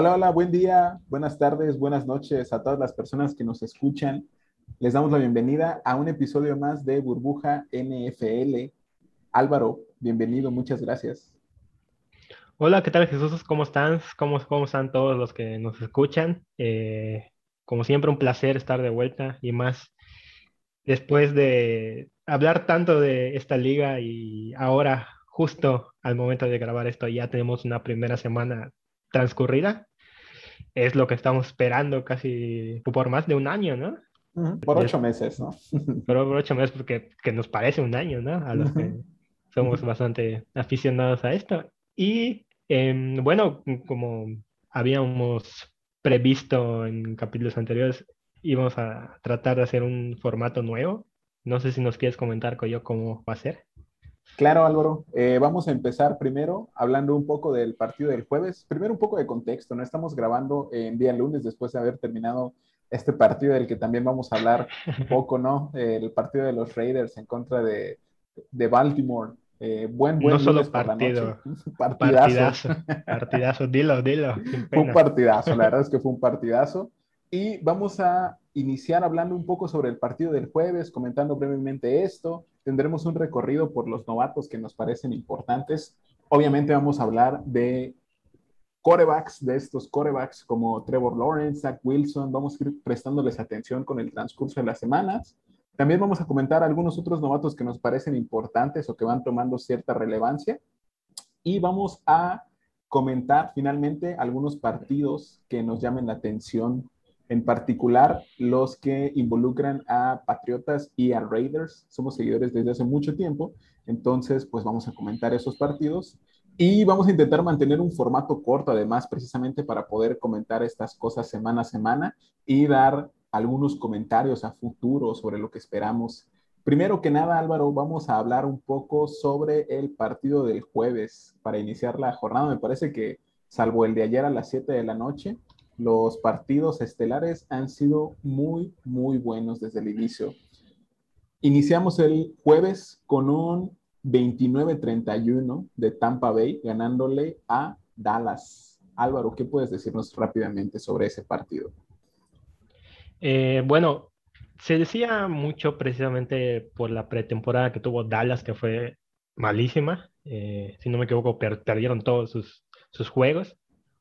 Hola, hola, buen día, buenas tardes, buenas noches a todas las personas que nos escuchan. Les damos la bienvenida a un episodio más de Burbuja NFL. Álvaro, bienvenido, muchas gracias. Hola, ¿qué tal Jesús? ¿Cómo están? ¿Cómo, cómo están todos los que nos escuchan? Eh, como siempre, un placer estar de vuelta y más después de hablar tanto de esta liga y ahora, justo al momento de grabar esto, ya tenemos una primera semana transcurrida. Es lo que estamos esperando casi por más de un año, ¿no? Por ocho meses, ¿no? por, ocho meses, porque que nos parece un año, ¿no? A los que somos bastante aficionados a esto. Y Em, bueno, como habíamos previsto en capítulos anteriores, íbamos a tratar de hacer un formato nuevo. No sé si nos quieres comentar, Coyo, cómo va a ser. Claro, Álvaro. Eh, vamos a empezar primero hablando un poco del partido del jueves. Primero un poco de contexto, ¿no? Estamos grabando en día lunes después de haber terminado este partido del que también vamos a hablar un poco, ¿no? El partido de los Raiders en contra de, de Baltimore. Eh, buen, buen no solo partido, partidazo. partidazo, dilo, dilo. Fue un partidazo, la verdad es que fue un partidazo. Y vamos a iniciar hablando un poco sobre el partido del jueves, comentando brevemente esto. Tendremos un recorrido por los novatos que nos parecen importantes. Obviamente vamos a hablar de corebacks, de estos corebacks como Trevor Lawrence, Zach Wilson. Vamos a ir prestándoles atención con el transcurso de las semanas. También vamos a comentar algunos otros novatos que nos parecen importantes o que van tomando cierta relevancia. Y vamos a comentar finalmente algunos partidos que nos llamen la atención, en particular los que involucran a Patriotas y a Raiders. Somos seguidores desde hace mucho tiempo, entonces pues vamos a comentar esos partidos y vamos a intentar mantener un formato corto además precisamente para poder comentar estas cosas semana a semana y dar algunos comentarios a futuro sobre lo que esperamos. Primero que nada, Álvaro, vamos a hablar un poco sobre el partido del jueves para iniciar la jornada. Me parece que, salvo el de ayer a las 7 de la noche, los partidos estelares han sido muy, muy buenos desde el inicio. Iniciamos el jueves con un 29-31 de Tampa Bay ganándole a Dallas. Álvaro, ¿qué puedes decirnos rápidamente sobre ese partido? Eh, bueno, se decía mucho precisamente por la pretemporada que tuvo Dallas, que fue malísima. Eh, si no me equivoco, perdieron todos sus, sus juegos.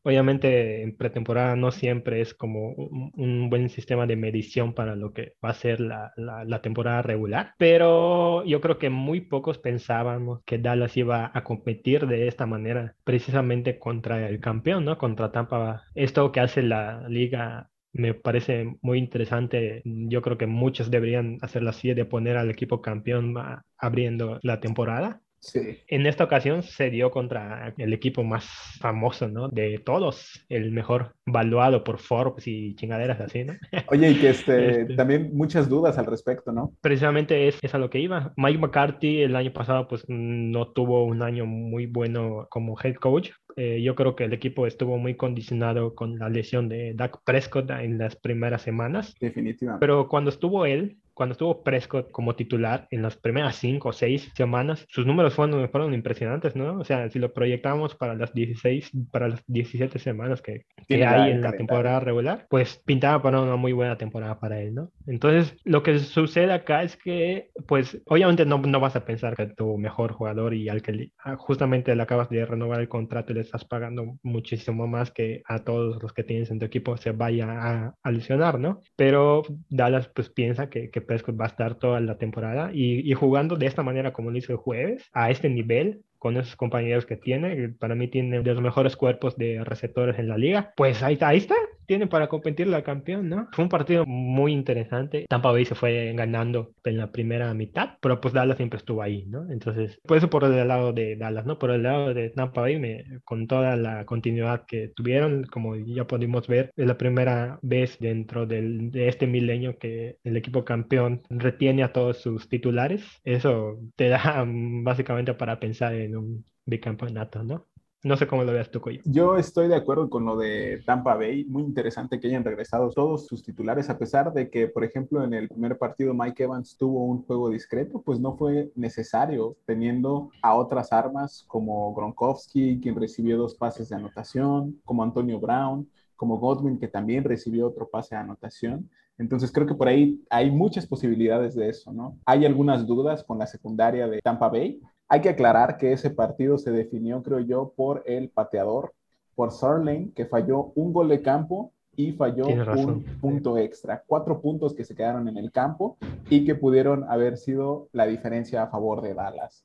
Obviamente en pretemporada no siempre es como un, buen sistema de medición para lo que va a ser la, la, temporada regular, pero yo creo que muy pocos pensábamos que Dallas iba a competir de esta manera precisamente contra el campeón, ¿no? Contra Tampa. Esto que hace la liga me parece muy interesante. Yo creo que muchos deberían hacerlo así, de poner al equipo campeón abriendo la temporada. Sí. En esta ocasión se dio contra el equipo más famoso, ¿no? De todos, el mejor valuado por Forbes y chingaderas así, ¿no? Oye, y que este, este, también muchas dudas al respecto, ¿no? Precisamente es, es a lo que iba. Mike McCarthy el año pasado pues no tuvo un año muy bueno como head coach, eh, yo creo que el equipo estuvo muy condicionado con la lesión de Dak Prescott en las primeras semanas. Definitivamente. Pero cuando estuvo él, cuando estuvo Prescott como titular en las primeras cinco o seis semanas, sus números fueron, fueron impresionantes, ¿no? O sea, si lo proyectamos para las 16, para las 17 semanas que, que hay en la temporada regular, pues pintaba para una muy buena temporada para él, ¿no? Entonces, lo que sucede acá es que, pues, obviamente no, no vas a pensar que tu mejor jugador y al que ah, justamente le acabas de renovar el contrato y le estás pagando muchísimo más que a todos los que tienes en tu equipo se vaya a, a lesionar, ¿no? Pero Dallas, pues, piensa que, que Prescott va a estar toda la temporada y, y jugando de esta manera como lo hizo el jueves, a este nivel, con esos compañeros que tiene. Para mí tiene de los mejores cuerpos de receptores en la liga. Pues ahí, ahí está, tiene para competir la campeón, ¿no? Fue un partido muy interesante. Tampa Bay se fue ganando en la primera mitad, pero pues Dallas siempre estuvo ahí, ¿no? Entonces, por eso por el lado de Dallas, ¿no? Por el lado de Tampa Bay, con toda la continuidad que tuvieron, como ya pudimos ver, es la primera vez dentro de este milenio que el equipo campeón retiene a todos sus titulares. Eso te da básicamente para pensar en un bicampeonato, ¿no? No sé cómo lo veas tú, Coyo. Yo estoy de acuerdo con lo de Tampa Bay. Muy interesante que hayan regresado todos sus titulares, a pesar de que, por ejemplo, en el primer partido Mike Evans tuvo un juego discreto, pues no fue necesario, teniendo a otras armas como Gronkowski, quien recibió dos pases de anotación, como Antonio Brown, como Godwin, que también recibió otro pase de anotación. Entonces creo que por ahí hay muchas posibilidades de eso, ¿no? Hay algunas dudas con la secundaria de Tampa Bay. Hay que aclarar que ese partido se definió, creo yo, por el pateador, por Sarlane, que falló un gol de campo y falló un punto extra. Cuatro puntos que se quedaron en el campo y que pudieron haber sido la diferencia a favor de Dallas.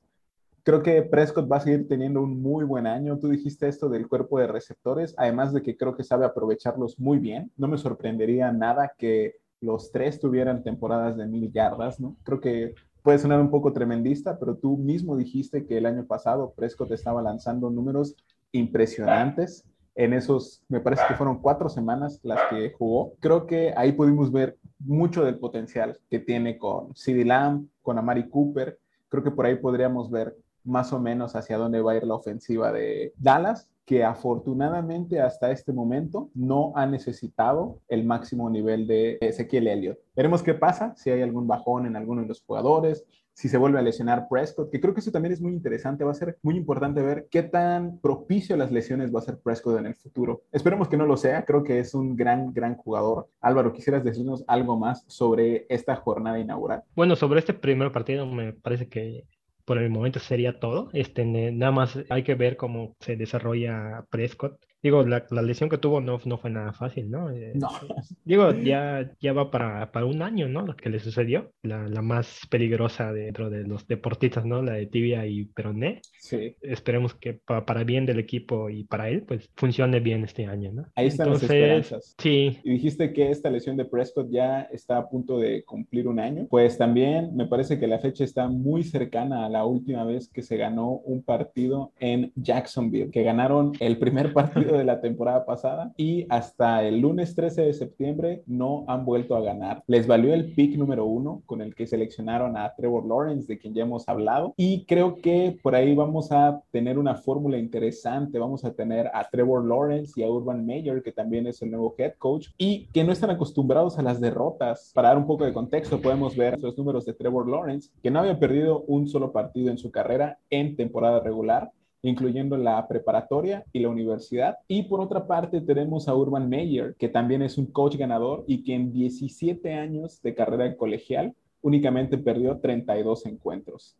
Creo que Prescott va a seguir teniendo un muy buen año. Tú dijiste esto del cuerpo de receptores, además de que creo que sabe aprovecharlos muy bien. No me sorprendería nada que los tres tuvieran temporadas de mil yardas, ¿no? Creo que puede sonar un poco tremendista, pero tú mismo dijiste que el año pasado Prescott estaba lanzando números impresionantes en esos, me parece que fueron cuatro semanas las que jugó. Creo que ahí pudimos ver mucho del potencial que tiene con CeeDee Lamb, con Amari Cooper. Creo que por ahí podríamos ver más o menos hacia dónde va a ir la ofensiva de Dallas, que afortunadamente hasta este momento no ha necesitado el máximo nivel de Ezequiel Elliott. Veremos qué pasa, si hay algún bajón en alguno de los jugadores, si se vuelve a lesionar Prescott, que creo que eso también es muy interesante, va a ser muy importante ver qué tan propicio a las lesiones va a ser Prescott en el futuro. Esperemos que no lo sea, creo que es un gran, gran jugador. Álvaro, ¿quisieras decirnos algo más sobre esta jornada inaugural? Bueno, sobre este primer partido me parece que por el momento sería todo. Este, nada más hay que ver cómo se desarrolla Prescott Digo, la, la, lesión que tuvo no, no fue nada fácil, ¿no? Eh, no. Digo, ya, ya va para, para un año, ¿no? Lo que le sucedió. La, la, más peligrosa dentro de los deportistas, ¿no? La de tibia y peroné. Sí. Esperemos que para bien del equipo y para él, pues funcione bien este año, ¿no? Ahí están las esperanzas. Sí. Y dijiste que esta lesión de Prescott ya está a punto de cumplir un año. Pues también me parece que la fecha está muy cercana a la última vez que se ganó un partido en Jacksonville, que ganaron el primer partido de la temporada pasada y hasta el lunes 13 de septiembre no han vuelto a ganar. Les valió el pick número uno con el que seleccionaron a Trevor Lawrence, de quien ya hemos hablado, y creo que por ahí vamos a tener una fórmula interesante. Vamos a tener a Trevor Lawrence y a Urban Meyer, que también es el nuevo head coach, y que no están acostumbrados a las derrotas. Para dar un poco de contexto, podemos ver los números de Trevor Lawrence, que no había perdido un solo partido en su carrera en temporada regular incluyendo la preparatoria y la universidad. Y por otra parte tenemos a Urban Meyer, que también es un coach ganador y que en 17 años de carrera colegial únicamente perdió 32 encuentros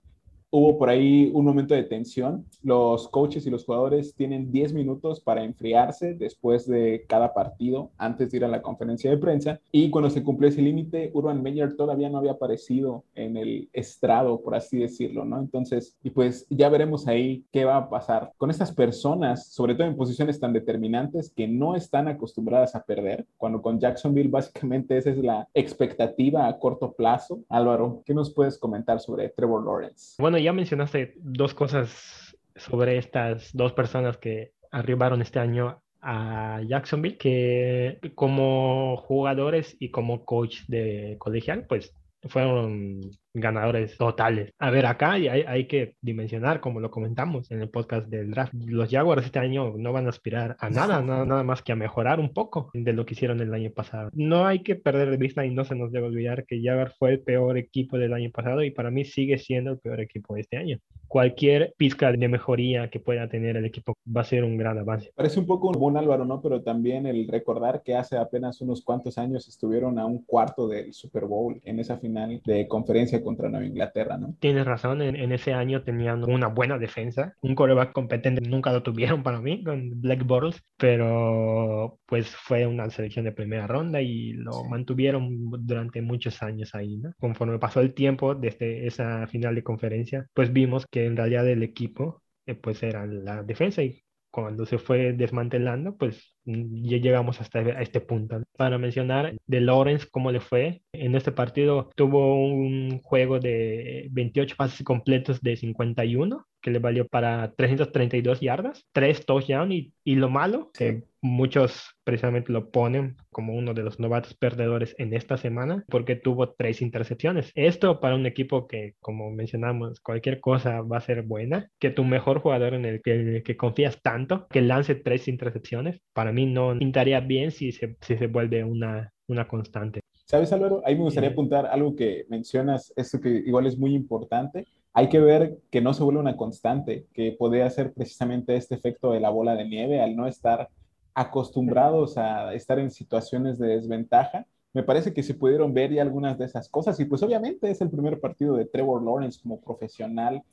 hubo por ahí un momento de tensión. Los coaches y los jugadores tienen 10 minutos para enfriarse después de cada partido, antes de ir a la conferencia de prensa. Y cuando se cumplió ese límite, Urban Meyer todavía no había aparecido en el estrado, por así decirlo, ¿no? Entonces, y pues ya veremos ahí qué va a pasar con estas personas, sobre todo en posiciones tan determinantes que no están acostumbradas a perder, cuando con Jacksonville básicamente esa es la expectativa a corto plazo. Álvaro, ¿qué nos puedes comentar sobre Trevor Lawrence? Bueno, ya mencionaste dos cosas sobre estas dos personas que arribaron este año a Jacksonville, que como jugadores y como coach de colegial, pues fueron ganadores totales. A ver, acá hay, hay, que dimensionar, como lo comentamos en el podcast del draft. Los Jaguars este año no van a aspirar a nada, nada, nada, más que a mejorar un poco de lo que hicieron el año pasado. No hay que perder de vista y no se nos debe olvidar que Jaguars fue el peor equipo del año pasado y para mí sigue siendo el peor equipo de este año. Cualquier pizca de mejoría que pueda tener el equipo va a ser un gran avance. Parece un poco un buen Álvaro, ¿no? Pero también el recordar que hace apenas unos cuantos años estuvieron a un cuarto del Super Bowl en esa final de conferencia contra Nueva Inglaterra, ¿no? Tienes razón, en, ese año tenían una buena defensa, un coreback competente nunca lo tuvieron para mí con Black Bottles, pero pues fue una selección de primera ronda y lo mantuvieron durante muchos años ahí, ¿no? Conforme pasó el tiempo desde esa final de conferencia, pues vimos que en realidad el equipo eh, pues era la defensa y cuando se fue desmantelando, pues ya llegamos hasta este punto. Para mencionar de Lawrence, cómo le fue. En este partido tuvo un juego de 28 pases completos de 51 que le valió para 332 yardas, 3 touchdowns y, y lo malo, que muchos precisamente lo ponen como uno de los novatos perdedores en esta semana porque tuvo tres intercepciones. Esto para un equipo que, como mencionamos, cualquier cosa va a ser buena, que tu mejor jugador en el que, que confías tanto, que lance tres intercepciones, para mí no pintaría bien si se, si se vuelve una, una constante. ¿Sabes, Álvaro? Ahí me gustaría apuntar algo que mencionas, esto que igual es muy importante, hay que ver que no se vuelve una constante, que podría ser precisamente este efecto de la bola de nieve al no estar acostumbrados a estar en situaciones de desventaja. Me parece que se pudieron ver ya algunas de esas cosas y pues obviamente es el primer partido de Trevor Lawrence como profesional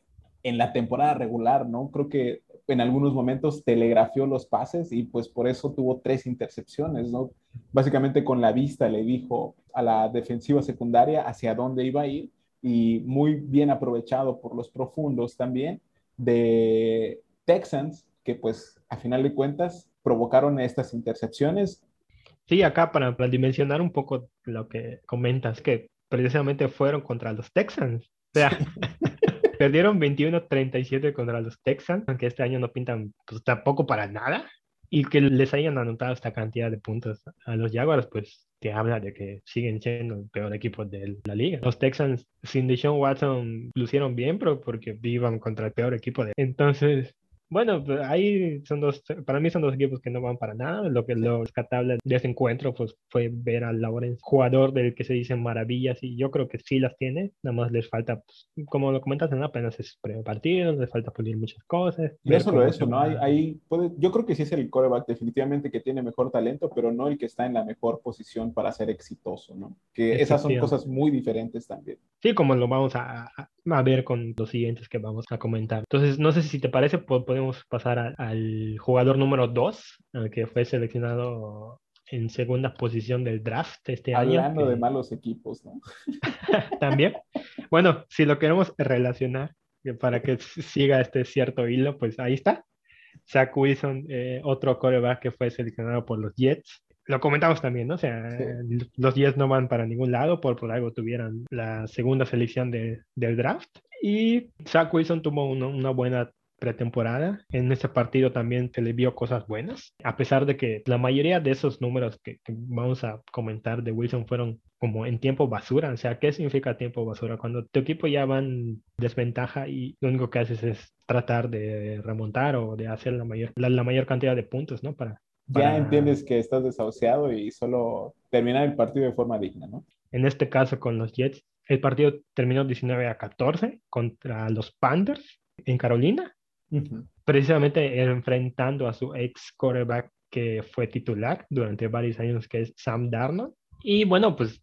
en la temporada regular, ¿no? Creo que en algunos momentos telegrafió los pases y pues por eso tuvo tres intercepciones, ¿no? Básicamente con la vista le dijo a la defensiva secundaria hacia dónde iba a ir y muy bien aprovechado por los profundos también de Texans, que pues a final de cuentas provocaron estas intercepciones. Sí, acá para, dimensionar un poco lo que comentas, que precisamente fueron contra los Texans. O sea, perdieron 21-37 contra los Texans, aunque este año no pintan pues, tampoco para nada. Y que les hayan anotado esta cantidad de puntos a los Jaguars, pues te habla de que siguen siendo el peor equipo de la liga. Los Texans sin Deshaun Watson lucieron bien, pero porque iban contra el peor equipo de... Entonces, bueno, pues, ahí son dos, para mí son dos equipos que no van para nada. Lo que lo rescatable de ese encuentro pues, fue ver a Lawrence, jugador del que se dicen maravillas, y yo creo que sí las tiene. Nada más les falta, pues, como lo comentas, ¿no? apenas es primer partido, les falta pulir muchas cosas. Y eso lo eso, ¿no? Hay, hay puede, yo creo que sí es el coreback definitivamente que tiene mejor talento, pero no el que está en la mejor posición para ser exitoso, ¿no? Que esas son cosas muy diferentes también. Sí, como lo vamos a, a ver con los siguientes que vamos a comentar. Entonces, no sé si te parece, podemos pasar al jugador número 2, que fue seleccionado en segunda posición del draft este año. Hablando de malos equipos, ¿no? También. Bueno, si lo queremos relacionar para que siga este cierto hilo, pues ahí está. Zach Wilson, eh, otro coreback que fue seleccionado por los Jets lo comentamos también, ¿no? O sea, los 10 no van para ningún lado, por, por algo tuvieran la segunda selección de, del draft. Y Zach Wilson tuvo una buena pretemporada. En ese partido también se le vio cosas buenas, a pesar de que la mayoría de esos números que, vamos a comentar de Wilson fueron como en tiempo basura. O sea, ¿qué significa tiempo basura? Cuando tu equipo ya va en desventaja y lo único que haces es tratar de remontar o de hacer la mayor, la mayor cantidad de puntos, ¿no? Para, ya entiendes que estás desahuciado y solo terminar el partido de forma digna, ¿no? En este caso con los Jets, el partido terminó 19 a 14 contra los Panthers en Carolina, precisamente enfrentando a su ex quarterback que fue titular durante varios años, que es Sam Darnold. Y bueno, pues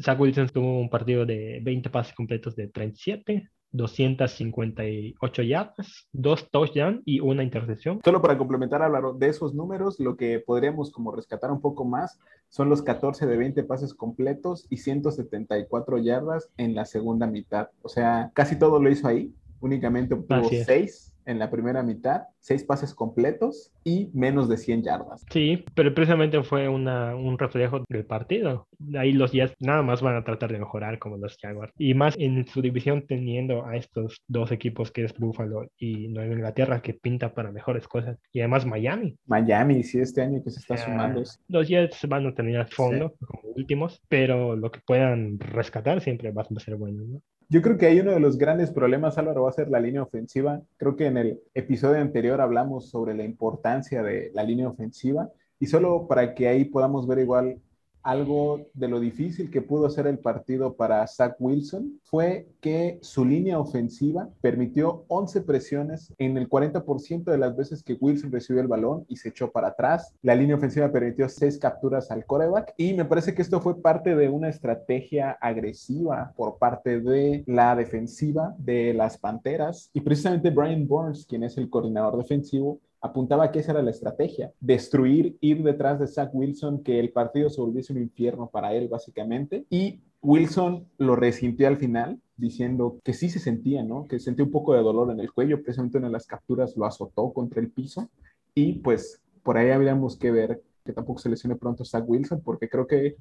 Zach Wilson tuvo un partido de 20 pases completos de 37, 258 yardas, dos touchdowns y una intercepción. Solo para complementar, Álvaro, de esos números, lo que podríamos como rescatar un poco más son los 14 de 20 pases completos y 174 yardas en la segunda mitad. O sea, casi todo lo hizo ahí, únicamente obtuvo 6 en la primera mitad, seis pases completos y menos de 100 yardas. Sí, pero precisamente fue una, un reflejo del partido. Ahí los Jets nada más van a tratar de mejorar como los Jaguars. Y más en su división teniendo a estos dos equipos que es Buffalo y Nueva Inglaterra que pinta para mejores cosas. Y además Miami. Miami, sí, este año que se está sumando. Los Jets van a tener fondo como últimos, pero lo que puedan rescatar siempre va a ser bueno. ¿no? Yo creo que hay uno de los grandes problemas, Álvaro, va a ser la línea ofensiva. Creo que en el episodio anterior hablamos sobre la importancia de la línea ofensiva y solo para que ahí podamos ver igual algo de lo difícil que pudo ser el partido para Zach Wilson fue que su línea ofensiva permitió 11 presiones en el 40% de las veces que Wilson recibió el balón y se echó para atrás. La línea ofensiva permitió 6 capturas al coreback y me parece que esto fue parte de una estrategia agresiva por parte de la defensiva de las Panteras y precisamente Brian Burns, quien es el coordinador defensivo, apuntaba que esa era la estrategia, destruir, ir detrás de Zach Wilson, que el partido se volviese un infierno para él básicamente. Y Wilson lo resintió al final, diciendo que sí se sentía, ¿no? Que sentía un poco de dolor en el cuello, precisamente en las capturas lo azotó contra el piso y pues por ahí habríamos que ver que tampoco se lesione pronto Zach Wilson, porque creo que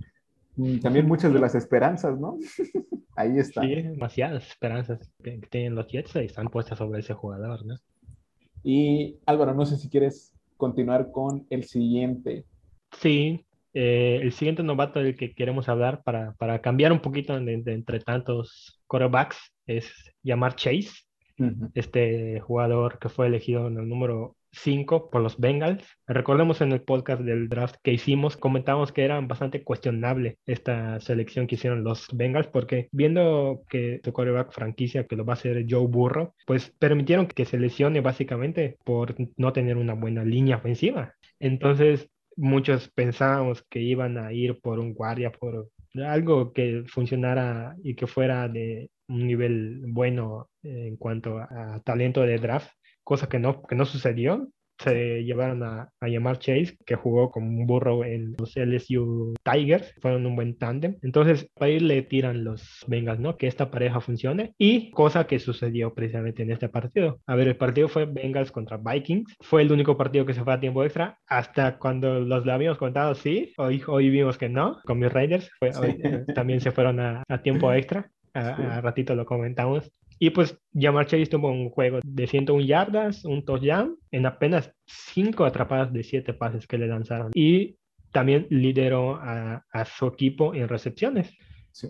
mm, también muchas de las esperanzas, ¿no? ahí está. Sí, demasiadas esperanzas que, tienen los Jets y están puestas sobre ese jugador, ¿no? Y Álvaro, no sé si quieres continuar con el siguiente. Sí, eh, el siguiente novato del que queremos hablar para, para cambiar un poquito de, entre tantos quarterbacks es llamar Chase, este jugador que fue elegido en el número 5 por los Bengals. Recordemos en el podcast del draft que hicimos, comentamos que era bastante cuestionable esta selección que hicieron los Bengals, porque viendo que su quarterback franquicia, que lo va a hacer Joe Burrow, pues permitieron que se lesione básicamente por no tener una buena línea ofensiva. Entonces, muchos pensábamos que iban a ir por un guardia, por algo que funcionara y que fuera de un nivel bueno en cuanto a talento de draft cosa que no, que no sucedió. Se llevaron a, a llamar Chase, que jugó como un burro en los LSU Tigers, fueron un buen tándem. Entonces, ir le tiran los Bengals, ¿no? Que esta pareja funcione. Y cosa que sucedió precisamente en este partido. A ver, el partido fue Bengals contra Vikings. Fue el único partido que se fue a tiempo extra. Hasta cuando los habíamos contado, sí. Hoy, hoy vimos que no. Con mis Raiders fue, también se fueron a, a tiempo extra. A, a, ratito lo comentamos. Y pues Jamar Chase tuvo un juego de 101 yardas, un touchdown, en apenas 5 atrapadas de 7 pases que le lanzaron. Y también lideró a, su equipo en recepciones.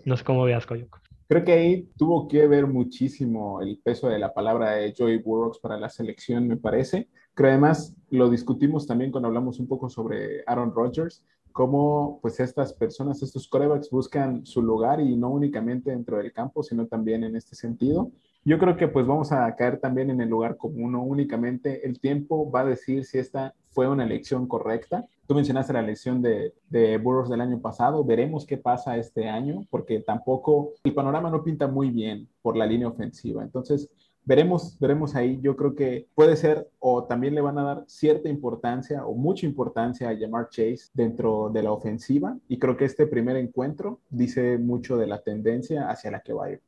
No sé cómo veas, Coyoco. Creo que ahí tuvo que ver muchísimo el peso de la palabra de Joey Burrows para la selección, me parece. Creo además lo discutimos también cuando hablamos un poco sobre Aaron Rodgers, cómo pues estas personas, estos corebacks buscan su lugar y no únicamente dentro del campo, sino también en este sentido. Yo creo que pues vamos a caer también en el lugar común, no únicamente el tiempo va a decir si esta fue una elección correcta. Tú mencionaste la elección de, de Burroughs del año pasado, veremos qué pasa este año, porque tampoco el panorama no pinta muy bien por la línea ofensiva. Entonces, veremos, veremos ahí. Yo creo que puede ser o también le van a dar cierta importancia o mucha importancia a Jamar Chase dentro de la ofensiva. Y creo que este primer encuentro dice mucho de la tendencia hacia la que va a ir.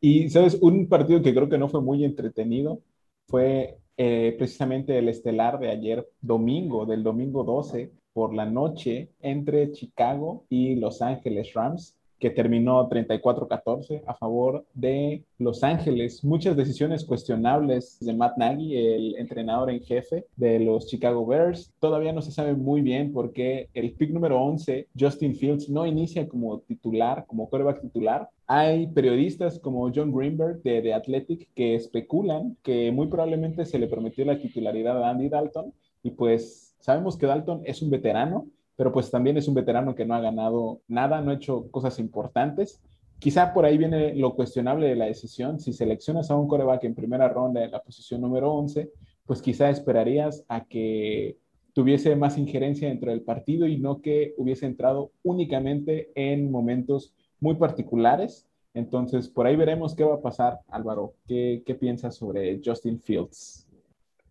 Y, ¿sabes? Un partido que creo que no fue muy entretenido fue eh, precisamente el estelar de ayer domingo, del domingo 12 por la noche entre Chicago y Los Ángeles Rams que terminó 34-14 a favor de Los Ángeles. Muchas decisiones cuestionables de Matt Nagy, el entrenador en jefe de los Chicago Bears. Todavía no se sabe muy bien por qué el pick número 11, Justin Fields, no inicia como titular, como quarterback titular. Hay periodistas como John Greenberg de The Athletic que especulan que muy probablemente se le prometió la titularidad a Andy Dalton y pues sabemos que Dalton es un veterano, pero pues también es un veterano que no ha ganado nada, no ha hecho cosas importantes. Quizá por ahí viene lo cuestionable de la decisión. Si seleccionas a un coreback en primera ronda en la posición número 11, pues quizá esperarías a que tuviese más injerencia dentro del partido y no que hubiese entrado únicamente en momentos muy particulares. Entonces, por ahí veremos qué va a pasar, Álvaro. ¿Qué, qué piensas sobre Justin Fields?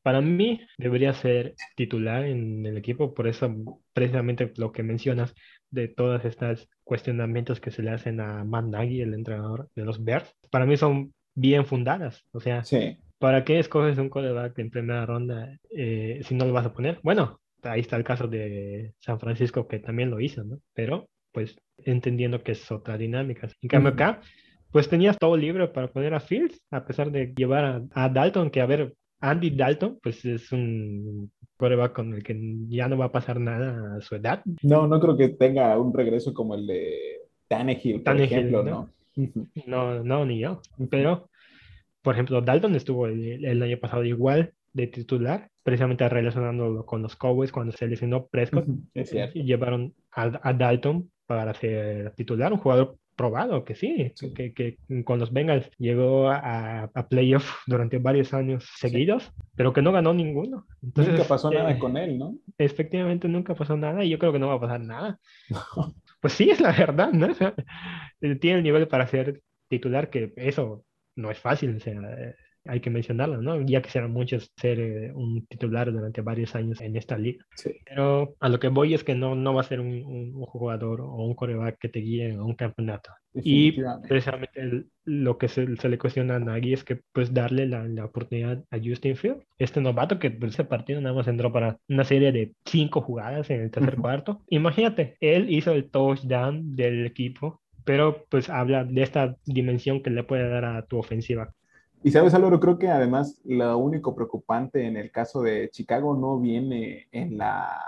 Para mí debería ser titular en el equipo, por eso precisamente lo que mencionas de todas estas cuestionamientos que se le hacen a Matt Nagy, el entrenador de los Bears, para mí son bien fundadas. O sea, ¿para qué escoges un quarterback en primera ronda eh, si no lo vas a poner? Bueno, ahí está el caso de San Francisco que también lo hizo, ¿no? Pero pues entendiendo que es otra dinámica. En cambio acá, pues tenías todo libre para poner a Fields, a pesar de llevar a, a Dalton, que a ver, Andy Dalton, pues es un coreback con el que ya no va a pasar nada a su edad. No, no creo que tenga un regreso como el de Tannehill, por ejemplo, ¿no? ¿no? No, ni yo. Pero, por ejemplo, Dalton estuvo el, año pasado igual de titular, precisamente relacionándolo con los Cowboys cuando se lesionó Prescott. Y llevaron a, a Dalton para ser titular, un jugador probado que sí, Que, que, con los Bengals llegó a, a playoff durante varios años seguidos, pero que no ganó ninguno. Entonces, nunca pasó nada eh, con él, ¿no? Efectivamente, nunca pasó nada y yo creo que no va a pasar nada. pues sí, es la verdad, ¿no? tiene el nivel para ser titular, que eso no es fácil. O sea, hay que mencionarlo, ¿no? Ya que serán muchos ser eh, un titular durante varios años en esta liga. Pero a lo que voy es que no, no va a ser un, un, jugador o un coreback que te guíe a un campeonato. Y precisamente lo que se, se, le cuestiona a Nagy es que pues darle la, la, oportunidad a Justin Field, este novato que pues, ese partido nada más entró para una serie de cinco jugadas en el tercer cuarto. Imagínate, él hizo el touchdown del equipo, pero pues habla de esta dimensión que le puede dar a tu ofensiva. Y sabes, Álvaro, creo que además lo único preocupante en el caso de Chicago no viene en la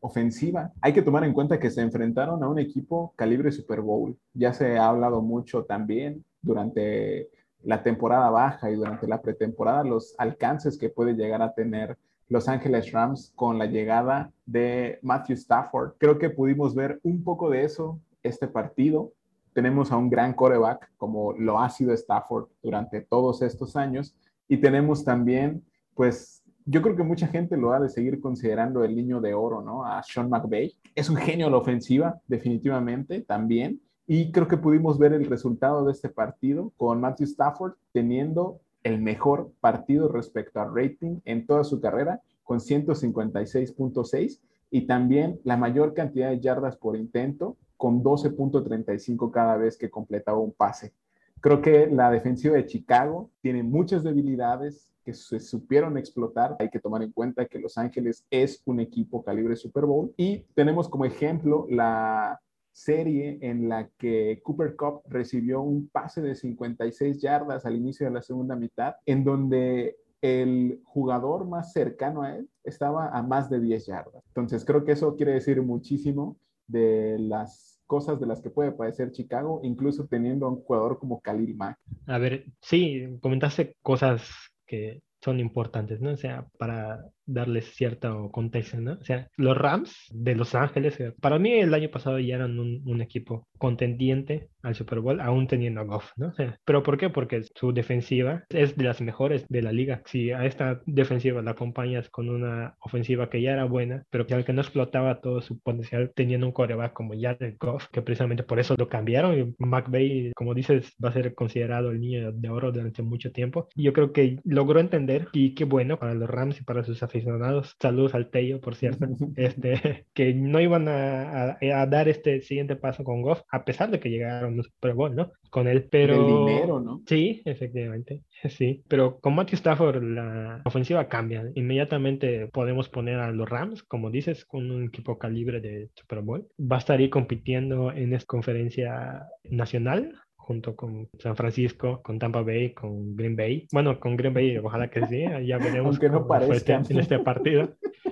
ofensiva. Hay que tomar en cuenta que se enfrentaron a un equipo calibre Super Bowl. Ya se ha hablado mucho también durante la temporada baja y durante la pretemporada los alcances que puede llegar a tener Los Ángeles Rams con la llegada de Matthew Stafford. Creo que pudimos ver un poco de eso este partido. Tenemos a un gran coreback como lo ha sido Stafford durante todos estos años y tenemos también pues yo creo que mucha gente lo ha de seguir considerando el niño de oro, ¿no? A Sean McVay. Es un genio a la ofensiva, definitivamente, también. Y creo que pudimos ver el resultado de este partido con Matthew Stafford teniendo el mejor partido respecto al rating en toda su carrera, con 156.6 y también la mayor cantidad de yardas por intento, con 12.35 cada vez que completaba un pase. Creo que la defensiva de Chicago tiene muchas debilidades, que se supieron explotar. Hay que tomar en cuenta que Los Ángeles es un equipo calibre Super Bowl y tenemos como ejemplo la serie en la que Cooper Cup recibió un pase de 56 yardas al inicio de la segunda mitad, en donde el jugador más cercano a él estaba a más de 10 yardas. Entonces creo que eso quiere decir muchísimo de las cosas de las que puede padecer Chicago, incluso teniendo a un jugador como Khalil Mack. A ver, sí, comentaste cosas que son importantes, ¿no? O sea, para darles cierto contexto, ¿no? O sea, los Rams de Los Ángeles, eh, para mí el año pasado ya eran un, un equipo contendiente al Super Bowl, aún teniendo a Goff, ¿no? O sea, ¿Pero por qué? Porque su defensiva es de las mejores de la liga. Si a esta defensiva la acompañas con una ofensiva que ya era buena, pero que al que no explotaba todo su potencial teniendo un coreback como Jared Goff, que precisamente por eso lo cambiaron, y McVay, como dices, va a ser considerado el niño de oro durante mucho tiempo. Yo creo que logró entender, y qué bueno para los Rams y para sus aficionados aficionados, saludos al Tello, por cierto, este, que no iban a, a, dar este siguiente paso con Goff, a pesar de que llegaron a Super Bowl, ¿no? Con él, pero... El dinero, ¿no? Sí, efectivamente, sí. Pero con Matthew Stafford la ofensiva cambia. Inmediatamente podemos poner a los Rams, como dices, con un equipo calibre de Super Bowl. Va a estar ahí compitiendo en esta conferencia nacional junto con San Francisco, con Tampa Bay, con Green Bay. Bueno, con Green Bay, ojalá que sí, ya veremos Aunque no este, en este partido.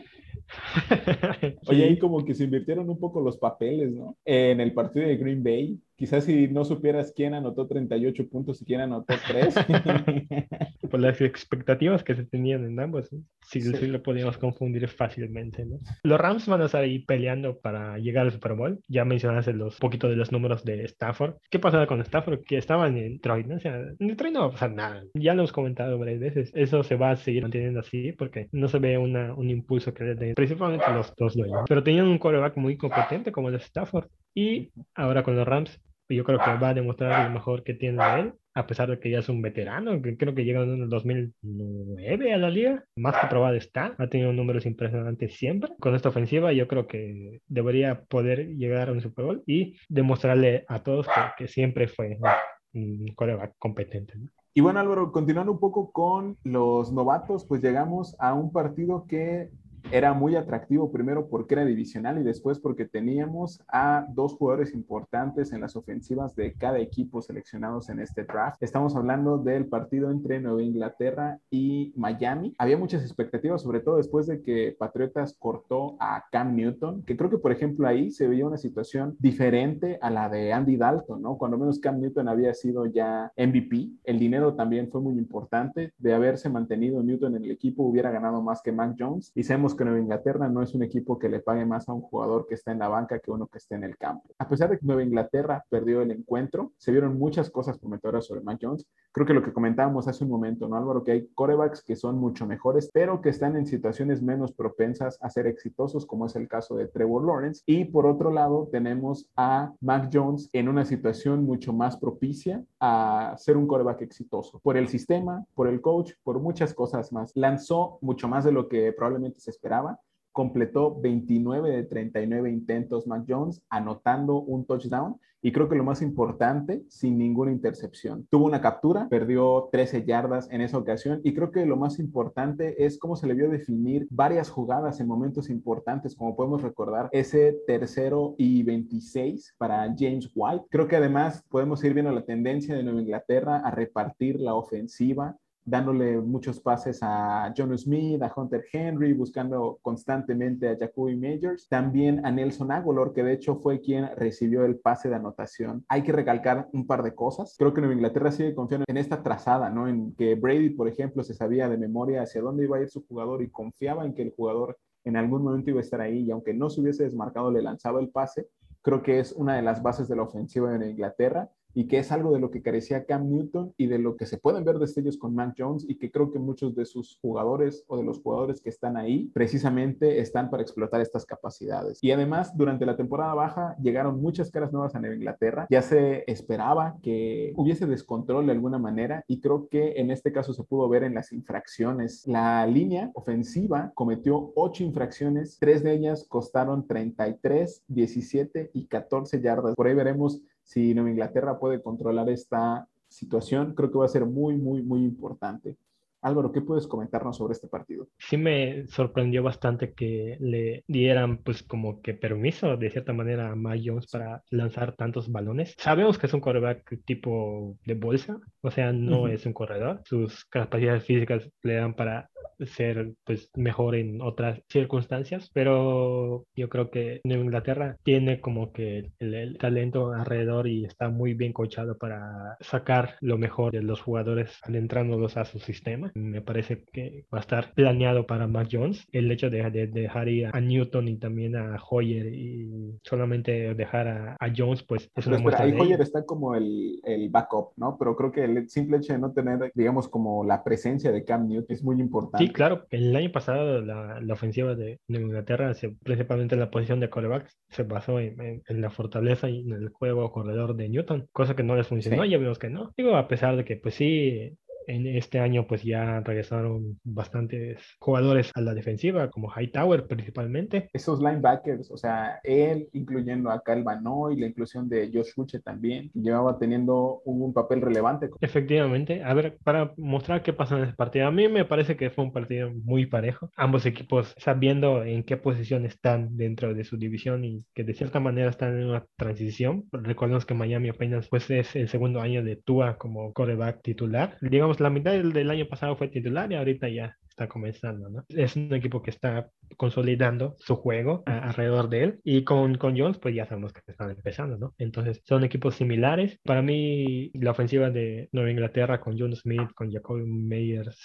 Oye, ahí como que se invirtieron un poco los papeles, ¿no? En el partido de Green Bay, quizás si no supieras quién anotó 38 puntos y quién anotó 3. Por las expectativas que se tenían en ambos, sí, sí. lo podíamos confundir fácilmente, ¿no? Los Rams van a estar ahí peleando para llegar al Super Bowl. Ya mencionaste los poquito de los números de Stafford. ¿Qué pasaba con Stafford? Que estaban en Detroit, ¿no? O sea, en Detroit no va a pasar nada. Ya lo hemos comentado varias veces. Eso se va a seguir manteniendo así porque no se ve una, un impulso que le principalmente los dos dueños. Pero tenían un quarterback muy competente como el de Stafford. Y ahora con los Rams yo creo que va a demostrar lo mejor que tiene él, a pesar de que ya es un veterano, que creo que llegó en el 2009 a la liga, más que probado está, ha tenido números impresionantes siempre. Con esta ofensiva yo creo que debería poder llegar a un Super Bowl y demostrarle a todos que, siempre fue un coreback competente. Y bueno, Álvaro, continuando un poco con los novatos, pues llegamos a un partido que era muy atractivo primero porque era divisional y después porque teníamos a dos jugadores importantes en las ofensivas de cada equipo seleccionados en este draft. Estamos hablando del partido entre Nueva Inglaterra y Miami. Había muchas expectativas, sobre todo después de que Patriotas cortó a Cam Newton, que creo que por ejemplo ahí se veía una situación diferente a la de Andy Dalton, ¿no? Cuando menos Cam Newton había sido ya MVP, el dinero también fue muy importante. De haberse mantenido Newton en el equipo hubiera ganado más que Mac Jones y sabemos que Nueva Inglaterra no es un equipo que le pague más a un jugador que está en la banca que uno que esté en el campo. A pesar de que Nueva Inglaterra perdió el encuentro, se vieron muchas cosas prometedoras sobre Mac Jones. Creo que lo que comentábamos hace un momento, ¿no, Álvaro? Que hay corebacks que son mucho mejores, pero que están en situaciones menos propensas a ser exitosos, como es el caso de Trevor Lawrence. Y por otro lado, tenemos a Mac Jones en una situación mucho más propicia a ser un coreback exitoso por el sistema, por el coach, por muchas cosas más. Lanzó mucho más de lo que probablemente se esperaba completó 29 de 39 intentos Mac Jones, anotando un touchdown y creo que lo más importante, sin ninguna intercepción. Tuvo una captura, perdió 13 yardas en esa ocasión y creo que lo más importante es cómo se le vio definir varias jugadas en momentos importantes, como podemos recordar ese tercero y 26 para James White. Creo que además podemos ir viendo la tendencia de Nueva Inglaterra a repartir la ofensiva dándole muchos pases a John Smith, a Hunter Henry, buscando constantemente a Jacoby Majors, también a Nelson Aguilar, que de hecho fue quien recibió el pase de anotación. Hay que recalcar un par de cosas. Creo que Nueva Inglaterra sigue confiando en esta trazada, ¿no? En que Brady, por ejemplo, se sabía de memoria hacia dónde iba a ir su jugador y confiaba en que el jugador en algún momento iba a estar ahí y aunque no se hubiese desmarcado, le lanzaba el pase. Creo que es una de las bases de la ofensiva de Inglaterra y que es algo de lo que carecía Cam Newton y de lo que se pueden ver destellos con Mac Jones y que creo que muchos de sus jugadores o de los jugadores que están ahí precisamente están para explotar estas capacidades. Y además, durante la temporada baja llegaron muchas caras nuevas a Nueva Inglaterra. Ya se esperaba que hubiese descontrol de alguna manera y creo que en este caso se pudo ver en las infracciones. La línea ofensiva cometió ocho infracciones, tres de ellas costaron 33, 17 y 14 yardas. Por ahí veremos si Nueva Inglaterra puede controlar esta situación, creo que va a ser muy, muy, muy importante. Álvaro, ¿qué puedes comentarnos sobre este partido? Sí me sorprendió bastante que le dieran pues como que permiso de cierta manera a Mike Jones para lanzar tantos balones. Sabemos que es un quarterback tipo de bolsa, o sea, no es un corredor. Sus capacidades físicas le dan para ser pues mejor en otras circunstancias, pero yo creo que Nueva Inglaterra tiene como que el, talento alrededor y está muy bien coachado para sacar lo mejor de los jugadores adentrándolos a su sistema. Me parece que va a estar planeado para Mac Jones el hecho de, dejar ir a Newton y también a Hoyer y solamente dejar a, Jones pues es una muestra ahí Hoyer está como el, el backup, ¿no? Pero creo que el simple hecho de no tener digamos como la presencia de Cam Newton es muy importante Sí, claro. El año pasado la, la ofensiva de, Inglaterra, principalmente en la posición de coreback, se basó en, en, la fortaleza y en el juego corredor de Newton, cosa que no les funcionó. Ya vimos que no. Digo, a pesar de que, pues sí, en este año pues ya regresaron bastantes jugadores a la defensiva, como Hightower principalmente. Esos linebackers, o sea, él, incluyendo a Kyle y la inclusión de Josh Uche también, llevaba teniendo un, papel relevante. Efectivamente. A ver, para mostrar qué pasó en ese partido, a mí me parece que fue un partido muy parejo. Ambos equipos sabiendo en qué posición están dentro de su división y que de cierta manera están en una transición. Recordemos que Miami apenas pues es el segundo año de Tua como coreback titular. Digamos la mitad del, año pasado fue titular y ahorita ya está comenzando, ¿no? Es un equipo que está consolidando su juego alrededor de él y con, con Jones pues ya sabemos que están empezando, ¿no? Entonces son equipos similares. Para mí la ofensiva de Nueva Inglaterra con John Smith, con Jacob Meyers,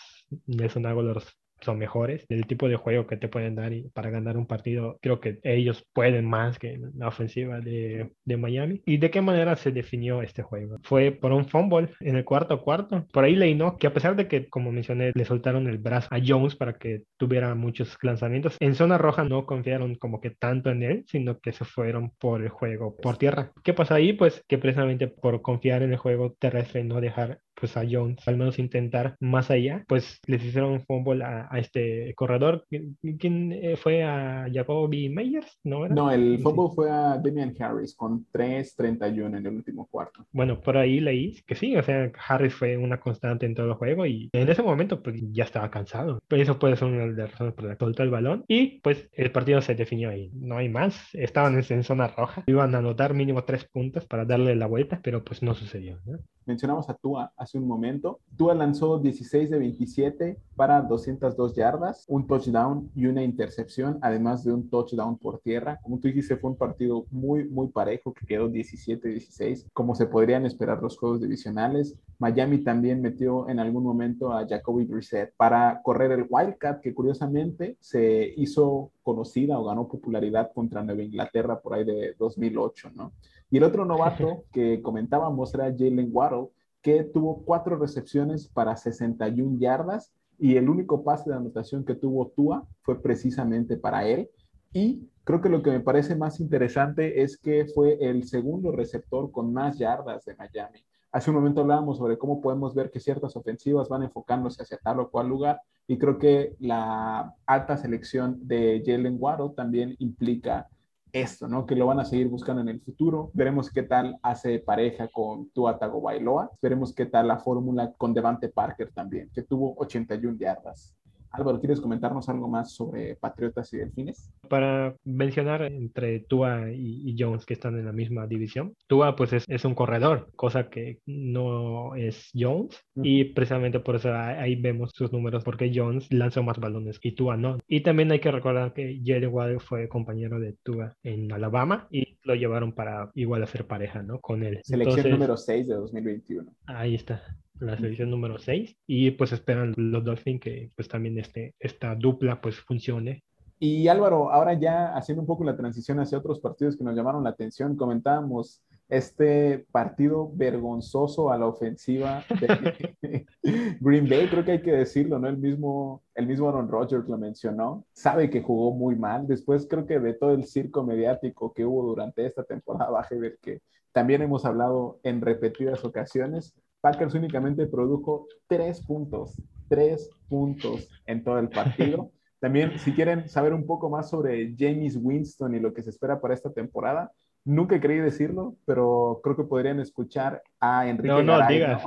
Nelson Aguilar son mejores, del tipo de juego que te pueden dar y para ganar un partido, creo que ellos pueden más que la ofensiva de, de, Miami. ¿Y de qué manera se definió este juego? Fue por un fumble en el cuarto cuarto. Por ahí leí, ¿no? Que a pesar de que, como mencioné, le soltaron el brazo a Jones para que tuviera muchos lanzamientos, en zona roja no confiaron como que tanto en él, sino que se fueron por el juego por tierra. ¿Qué pasa ahí? Pues que precisamente por confiar en el juego terrestre y no dejar pues a Jones al menos intentar más allá, pues les hicieron un fumble a, a este corredor. ¿Quién eh, fue a Jacoby Meyers? No, no el fumble fue a Damian Harris con 3.31 en el último cuarto. Bueno, por ahí leí que sí, o sea, Harris fue una constante en todo el juego y en ese momento pues ya estaba cansado. Pero eso puede ser una de las razones por las que soltó el balón y pues el partido se definió ahí. No hay más. Estaban en, zona roja. Iban a anotar mínimo tres puntos para darle la vuelta, pero pues no sucedió. Mencionamos a Tua hace un momento. Tua lanzó 16 de 27 para 202 yardas, un touchdown y una intercepción, además de un touchdown por tierra. Como tú dijiste, fue un partido muy, muy parejo que quedó 17-16, como se podrían esperar los juegos divisionales. Miami también metió en algún momento a Jacoby Brissett para correr el Wildcat, que curiosamente se hizo conocida o ganó popularidad contra Nueva Inglaterra por ahí de 2008, ¿no? Y el otro novato que comentábamos era Jalen Waddle, que tuvo cuatro recepciones para 61 yardas y el único pase de anotación que tuvo Tua fue precisamente para él. Y creo que lo que me parece más interesante es que fue el segundo receptor con más yardas de Miami. Hace un momento hablábamos sobre cómo podemos ver que ciertas ofensivas van enfocándose hacia tal o cual lugar y creo que la alta selección de Jalen Waddle también implica esto, ¿no? Que lo van a seguir buscando en el futuro. Veremos qué tal hace pareja con Tua Tagovailoa. Veremos qué tal la fórmula con Devante Parker también, que tuvo 81 yardas. Álvaro, ¿quieres comentarnos algo más sobre Patriotas y Delfines? Para mencionar entre Tua y, Jones que están en la misma división, Tua pues es, un corredor, cosa que no es Jones y precisamente por eso ahí vemos sus números porque Jones lanzó más balones y Tua no. Y también hay que recordar que Jerry Waddle fue compañero de Tua en Alabama y lo llevaron para igual hacer pareja, ¿no? Con él. Selección número 6 de 2021. Ahí está la selección número 6 y pues esperan los Dolphins que pues también este, esta dupla pues funcione. Y Álvaro, ahora ya haciendo un poco la transición hacia otros partidos que nos llamaron la atención, comentábamos este partido vergonzoso a la ofensiva de Green Bay, creo que hay que decirlo, ¿no? El mismo, el mismo Aaron Rodgers lo mencionó, sabe que jugó muy mal, después creo que de todo el circo mediático que hubo durante esta temporada baja del que también hemos hablado en repetidas ocasiones, Packers únicamente produjo tres puntos, tres puntos en todo el partido. También, si quieren saber un poco más sobre James Winston y lo que se espera para esta temporada, nunca creí decirlo, pero creo que podrían escuchar a Enrique. No, no, digas.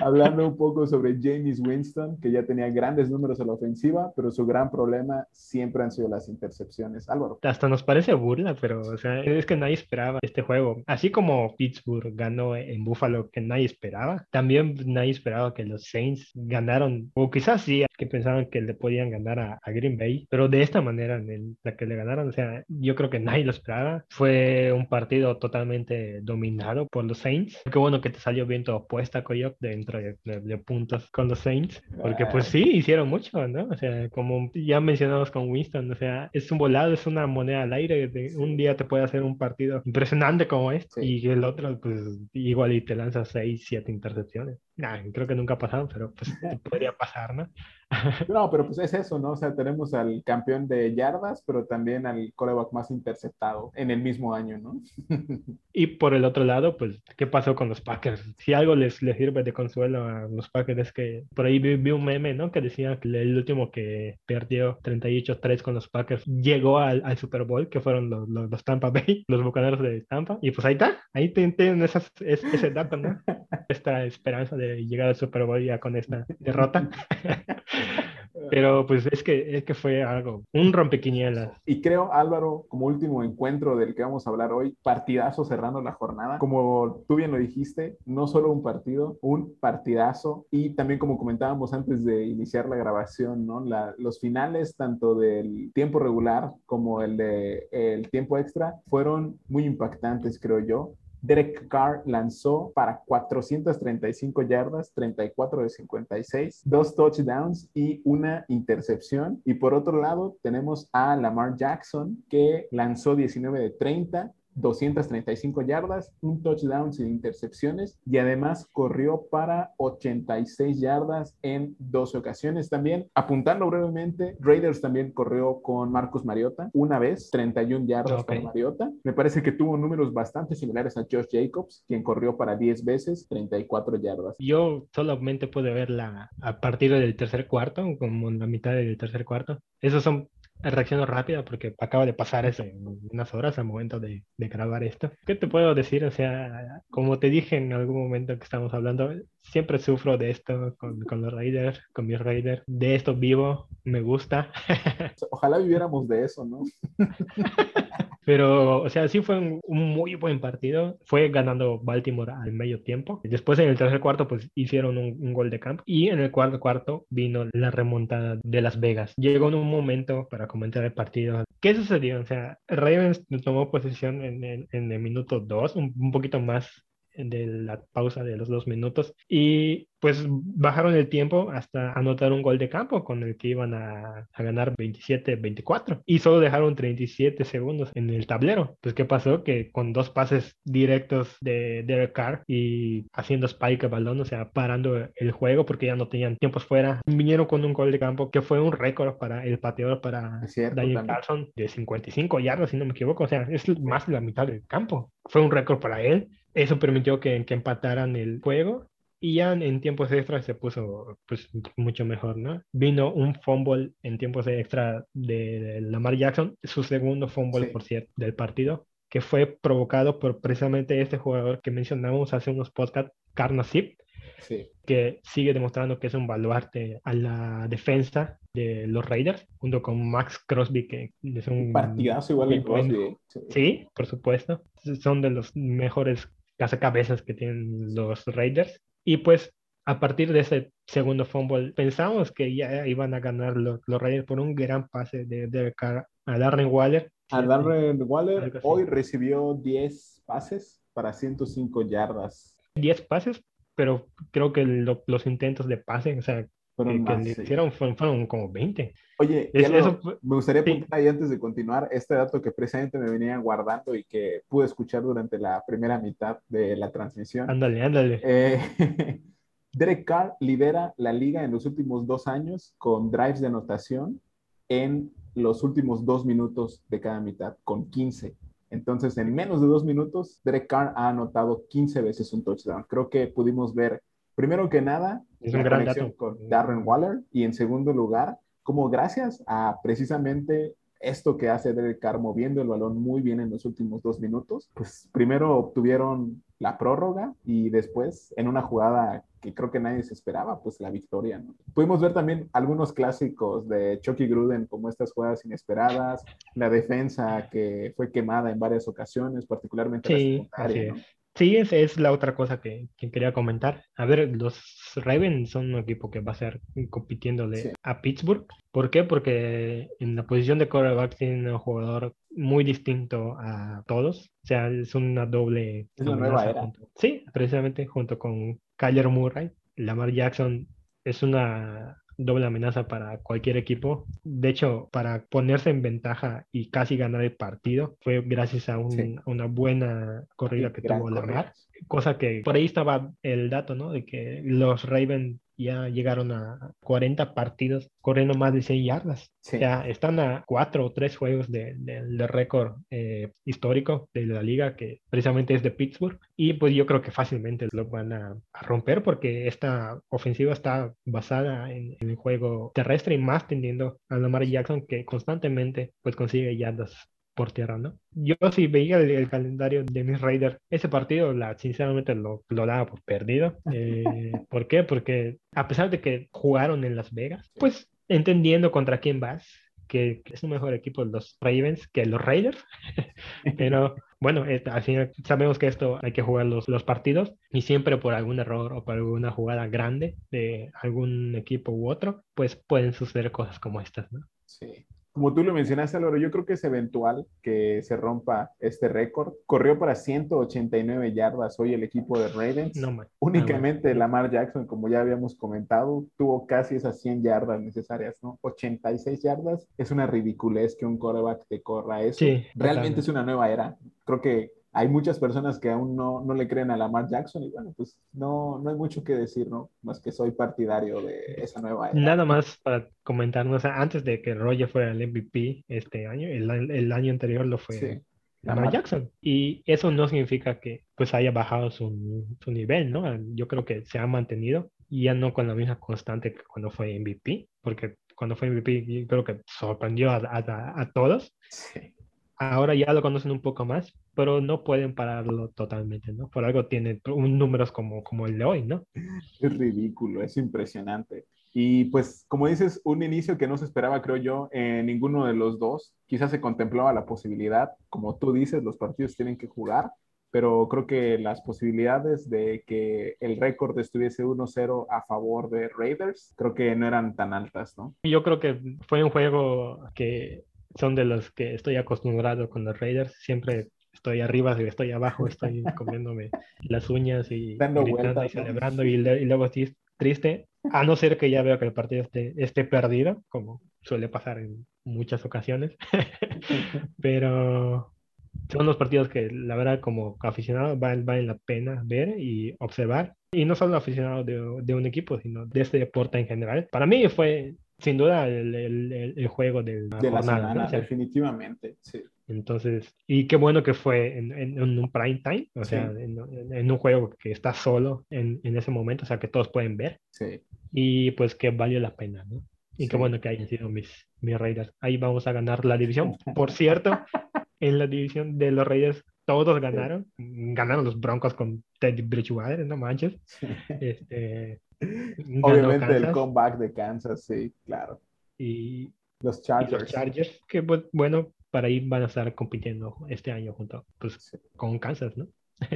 hablando un poco sobre James Winston, que ya tenía grandes números a la ofensiva, pero su gran problema siempre han sido las intercepciones. Álvaro. Hasta nos parece burla, pero o sea, es que nadie esperaba este juego. Así como Pittsburgh ganó en Buffalo, que nadie esperaba, también nadie esperaba que los Saints ganaron, o quizás sí, que pensaban que le podían ganar a, Green Bay, pero de esta manera, en la que le ganaron, o sea, yo creo que nadie lo esperaba. Fue un partido totalmente dominado por los Saints. Qué bueno que te salió bien tu apuesta, Coyote, dentro de, puntos con los Saints, porque pues sí, hicieron mucho, ¿no? O sea, como ya mencionamos con Winston, o sea, es un volado, es una moneda al aire, de, un día te puede hacer un partido impresionante como este y el otro pues igual y te lanza 6, 7 intercepciones. Nah, creo que nunca ha pasado, pero pues podría pasar, ¿no? No, pero pues es eso, ¿no? O sea, tenemos al campeón de yardas, pero también al coreback más interceptado en el mismo año, ¿no? Y por el otro lado, pues, ¿qué pasó con los Packers? Si algo les, les sirve de consuelo a los Packers es que por ahí vi, un meme, ¿no? Que decía que el último que perdió 38-3 con los Packers llegó al, al, Super Bowl, que fueron los, los, Tampa Bay, los bucaneros de Tampa. Y pues ahí está, ahí tienen esas, ese dato, ¿no? Esta esperanza de llegar al Super Bowl ya con esta derrota. Pero pues es que, es que fue algo, un rompequinielas. Y creo, Álvaro, como último encuentro del que vamos a hablar hoy, partidazo cerrando la jornada. Como tú bien lo dijiste, no solo un partido, un partidazo. Y también como comentábamos antes de iniciar la grabación, ¿no? La, los finales tanto del tiempo regular como el de el tiempo extra fueron muy impactantes, creo yo. Derek Carr lanzó para 435 yardas, 34 de 56, dos touchdowns y una intercepción. Y por otro lado, tenemos a Lamar Jackson, que lanzó 19 de 30, 235 yardas, un touchdown sin intercepciones y además corrió para 86 yardas en 12 ocasiones también. Apuntando brevemente, Raiders también corrió con Marcus Mariota una vez, 31 yardas con Mariota. Me parece que tuvo números bastante similares a Josh Jacobs, quien corrió para 10 veces, 34 yardas. Yo solamente pude verla a partir del tercer cuarto, como en la mitad del tercer cuarto. Esos son reacciono rápida porque acaba de pasar en unas horas al momento de, de, grabar esto. ¿Qué te puedo decir? O sea, como te dije en algún momento que estamos hablando, siempre sufro de esto con, con los Raiders, con mis Raiders. De esto vivo, me gusta. Ojalá viviéramos de eso, ¿no? Pero, o sea, sí fue un, muy buen partido. Fue ganando Baltimore al medio tiempo. Después, en el tercer cuarto, pues hicieron un, gol de campo. Y en el cuarto cuarto vino la remontada de Las Vegas. Llegó en un momento para comentar el partido. ¿Qué sucedió? O sea, Ravens tomó posesión en, en, el minuto 2, un, un poquito más de la pausa de los dos minutos y pues bajaron el tiempo hasta anotar un gol de campo con el que iban a, a ganar 27-24 y solo dejaron 37 segundos en el tablero. Pues ¿qué pasó? Que con dos pases directos de Derek Carr y haciendo spike el balón, o sea, parando el juego porque ya no tenían tiempos fuera, vinieron con un gol de campo que fue un récord para el pateador para Daniel Carlson de 55 yardas, si no me equivoco, o sea, es más de la mitad del campo. Fue un récord para él. Eso permitió que, que empataran el juego y ya en tiempos extras se puso pues mucho mejor, ¿no? Vino un fumble en tiempos extra de, Lamar Jackson, su segundo fumble, por cierto, del partido, que fue provocado por precisamente este jugador que mencionamos hace unos podcasts, Carnassib, sí. que sigue demostrando que es un baluarte a la defensa de los Raiders, junto con Max Crosby, que es un, partidazo igual de Crosby. Sí. sí, por supuesto. Son de los mejores cazacabezas que tienen los Raiders. Y pues a partir de ese segundo fumble pensamos que ya iban a ganar los, los Raiders por un gran pase de Derek a Darren Waller. A Darren Waller hoy recibió 10 pases para 105 yardas. 10 pases, pero creo que los intentos de pase, o sea, fueron que, hicieron fueron, como 20. Oye, eso, me gustaría apuntar ahí antes de continuar este dato que precisamente me venía guardando y que pude escuchar durante la primera mitad de la transmisión. Ándale, ándale. Eh, Derek Carr lidera la liga en los últimos dos años con drives de anotación en los últimos dos minutos de cada mitad, con 15. Entonces, en menos de dos minutos, Derek Carr ha anotado 15 veces un touchdown. Creo que pudimos ver Primero que nada, es un gran dato. con Darren Waller y en segundo lugar, como gracias a precisamente esto que hace Derek Carr moviendo el balón muy bien en los últimos dos minutos, pues primero obtuvieron la prórroga y después en una jugada que creo que nadie se esperaba, pues la victoria. ¿no? Pudimos ver también algunos clásicos de Chucky Gruden como estas jugadas inesperadas, la defensa que fue quemada en varias ocasiones, particularmente sí, la Sí, esa es la otra cosa que, quería comentar. A ver, los Ravens son un equipo que va a ser compitiéndole a Pittsburgh. ¿Por qué? Porque en la posición de quarterback tiene un jugador muy distinto a todos. O sea, es una doble... Es una nueva era. sí, precisamente junto con Kyler Murray. Lamar Jackson es una doble amenaza para cualquier equipo. De hecho, para ponerse en ventaja y casi ganar el partido fue gracias a, una buena corrida que tuvo Lamar. Cosa que por ahí estaba el dato, ¿no? De que los Ravens ya llegaron a 40 partidos corriendo más de 100 yardas. Ya están a cuatro o tres juegos del de, récord eh, histórico de la liga, que precisamente es de Pittsburgh. Y pues yo creo que fácilmente lo van a, romper porque esta ofensiva está basada en, el juego terrestre y más tendiendo a Lamar Jackson que constantemente pues consigue yardas por tierra, ¿no? Yo sí veía el, calendario de mis Raiders, ese partido, la, sinceramente, lo, lo daba por perdido. Eh, ¿Por qué? Porque a pesar de que jugaron en Las Vegas, pues entendiendo contra quién vas, que es un mejor equipo los Ravens que los Raiders, pero bueno, al final sabemos que esto hay que jugar los, los partidos y siempre por algún error o por alguna jugada grande de algún equipo u otro, pues pueden suceder cosas como estas, ¿no? Sí como tú lo mencionaste, Álvaro, yo creo que es eventual que se rompa este récord. Corrió para 189 yardas hoy el equipo de Ravens. No, Únicamente Lamar Jackson, como ya habíamos comentado, tuvo casi esas 100 yardas necesarias, ¿no? 86 yardas. Es una ridiculez que un quarterback te corra eso. Realmente es una nueva era. Creo que hay muchas personas que aún no, no, le creen a Lamar Jackson y bueno, pues no, no hay mucho que decir, ¿no? Más que soy partidario de esa nueva era. Nada más para comentar, o sea, antes de que Roger fuera el MVP este año, el, el año anterior lo fue Lamar Jackson. Y eso no significa que pues haya bajado su, su, nivel, ¿no? Yo creo que se ha mantenido y ya no con la misma constante que cuando fue MVP, porque cuando fue MVP yo creo que sorprendió a, a, a todos. Sí ahora ya lo conocen un poco más, pero no pueden pararlo totalmente, ¿no? Por algo tiene un números como, como el de hoy, ¿no? Es ridículo, es impresionante. Y pues, como dices, un inicio que no se esperaba, creo yo, en ninguno de los dos. Quizás se contemplaba la posibilidad, como tú dices, los partidos tienen que jugar, pero creo que las posibilidades de que el récord estuviese 1-0 a favor de Raiders, creo que no eran tan altas, ¿no? Yo creo que fue un juego que son de los que estoy acostumbrado con los Raiders. Siempre estoy arriba, estoy abajo, estoy comiéndome las uñas y Dando gritando vueltas, y ¿no? celebrando y, y luego sí es triste, a no ser que ya veo que el partido esté, esté perdido, como suele pasar en muchas ocasiones, pero son los partidos que la verdad como aficionado valen, valen la pena ver y observar. Y no solo aficionado de, de un equipo, sino de este deporte en general. Para mí fue sin duda el, el- el- juego de la De la jornada, ¿no? semana, O sea, definitivamente, sí. Entonces, y qué bueno que fue en, en- en un prime time, o sea, Sí. en, en- en un juego que está solo en, en ese momento, o sea, que todos pueden ver, Sí, y pues que valió la pena, ¿no? Y Sí. qué bueno que hayan sido mis, mis Raiders. Ahí vamos a ganar la división. Por cierto, en la división de los Raiders todos ganaron. Ganaron los Broncos con Teddy Bridgewater, no manches. Este, Obviamente el comeback de Kansas, sí, claro. y, Los y Chargers. los Chargers, que pues, bueno, para ahí van a estar compitiendo este año junto pues, Sí, con Kansas, ¿no?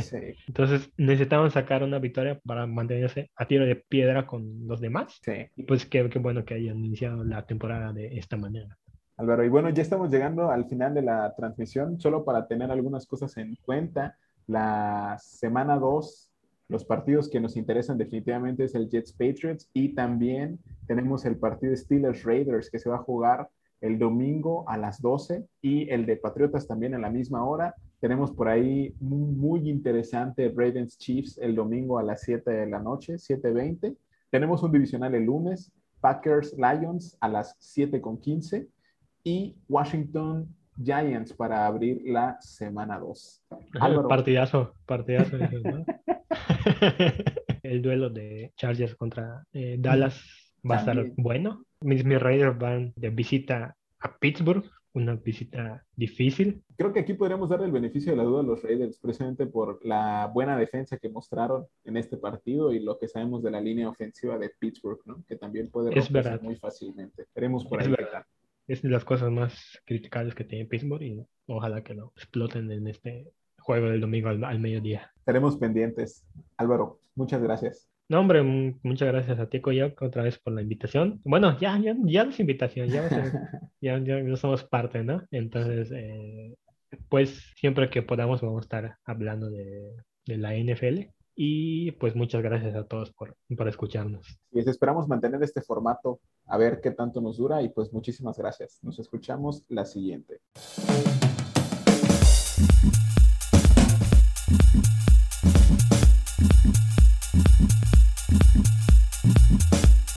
sí, Entonces necesitaban sacar una victoria para mantenerse a tiro de piedra con los demás. sí. Y pues qué, qué bueno que hayan iniciado la temporada de esta manera. Álvaro, y bueno, ya estamos llegando al final de la transmisión, solo para tener algunas cosas en cuenta. La semana 2, los partidos que nos interesan definitivamente es el Jets Patriots y también tenemos el partido Steelers Raiders que se va a jugar el domingo a las 12 y el de Patriotas también a la misma hora. Tenemos por ahí muy, muy interesante Ravens Chiefs el domingo a las 7 de la noche, 7.20. Tenemos un divisional el lunes, Packers Lions a las 7.15 y Washington Giants para abrir la semana 2. Álvaro. Partidazo, partidazo. El duelo de Chargers contra eh, Dallas va a estar bueno. Mis, mis Raiders van de visita a Pittsburgh, una visita difícil. Creo que aquí podríamos darle el beneficio de la duda a los Raiders, precisamente por la buena defensa que mostraron en este partido y lo que sabemos de la línea ofensiva de Pittsburgh, ¿no? que también puede romperse muy fácilmente. Veremos por Es ahí. verdad. Es de las cosas más criticables que tiene Pittsburgh y ojalá que no exploten en este juego del domingo al, al mediodía. Estaremos pendientes. Álvaro, muchas gracias. No, hombre, m- muchas gracias a ti, Coyoc, otra vez por la invitación. Bueno, ya, ya, ya no es invitación, ya, ya, ya, somos parte, ¿no? Entonces, eh, pues siempre que podamos vamos a estar hablando de, de la NFL. Y pues muchas gracias a todos por, por escucharnos. Y esperamos mantener este formato, a ver qué tanto nos dura y pues muchísimas gracias. Nos escuchamos la siguiente.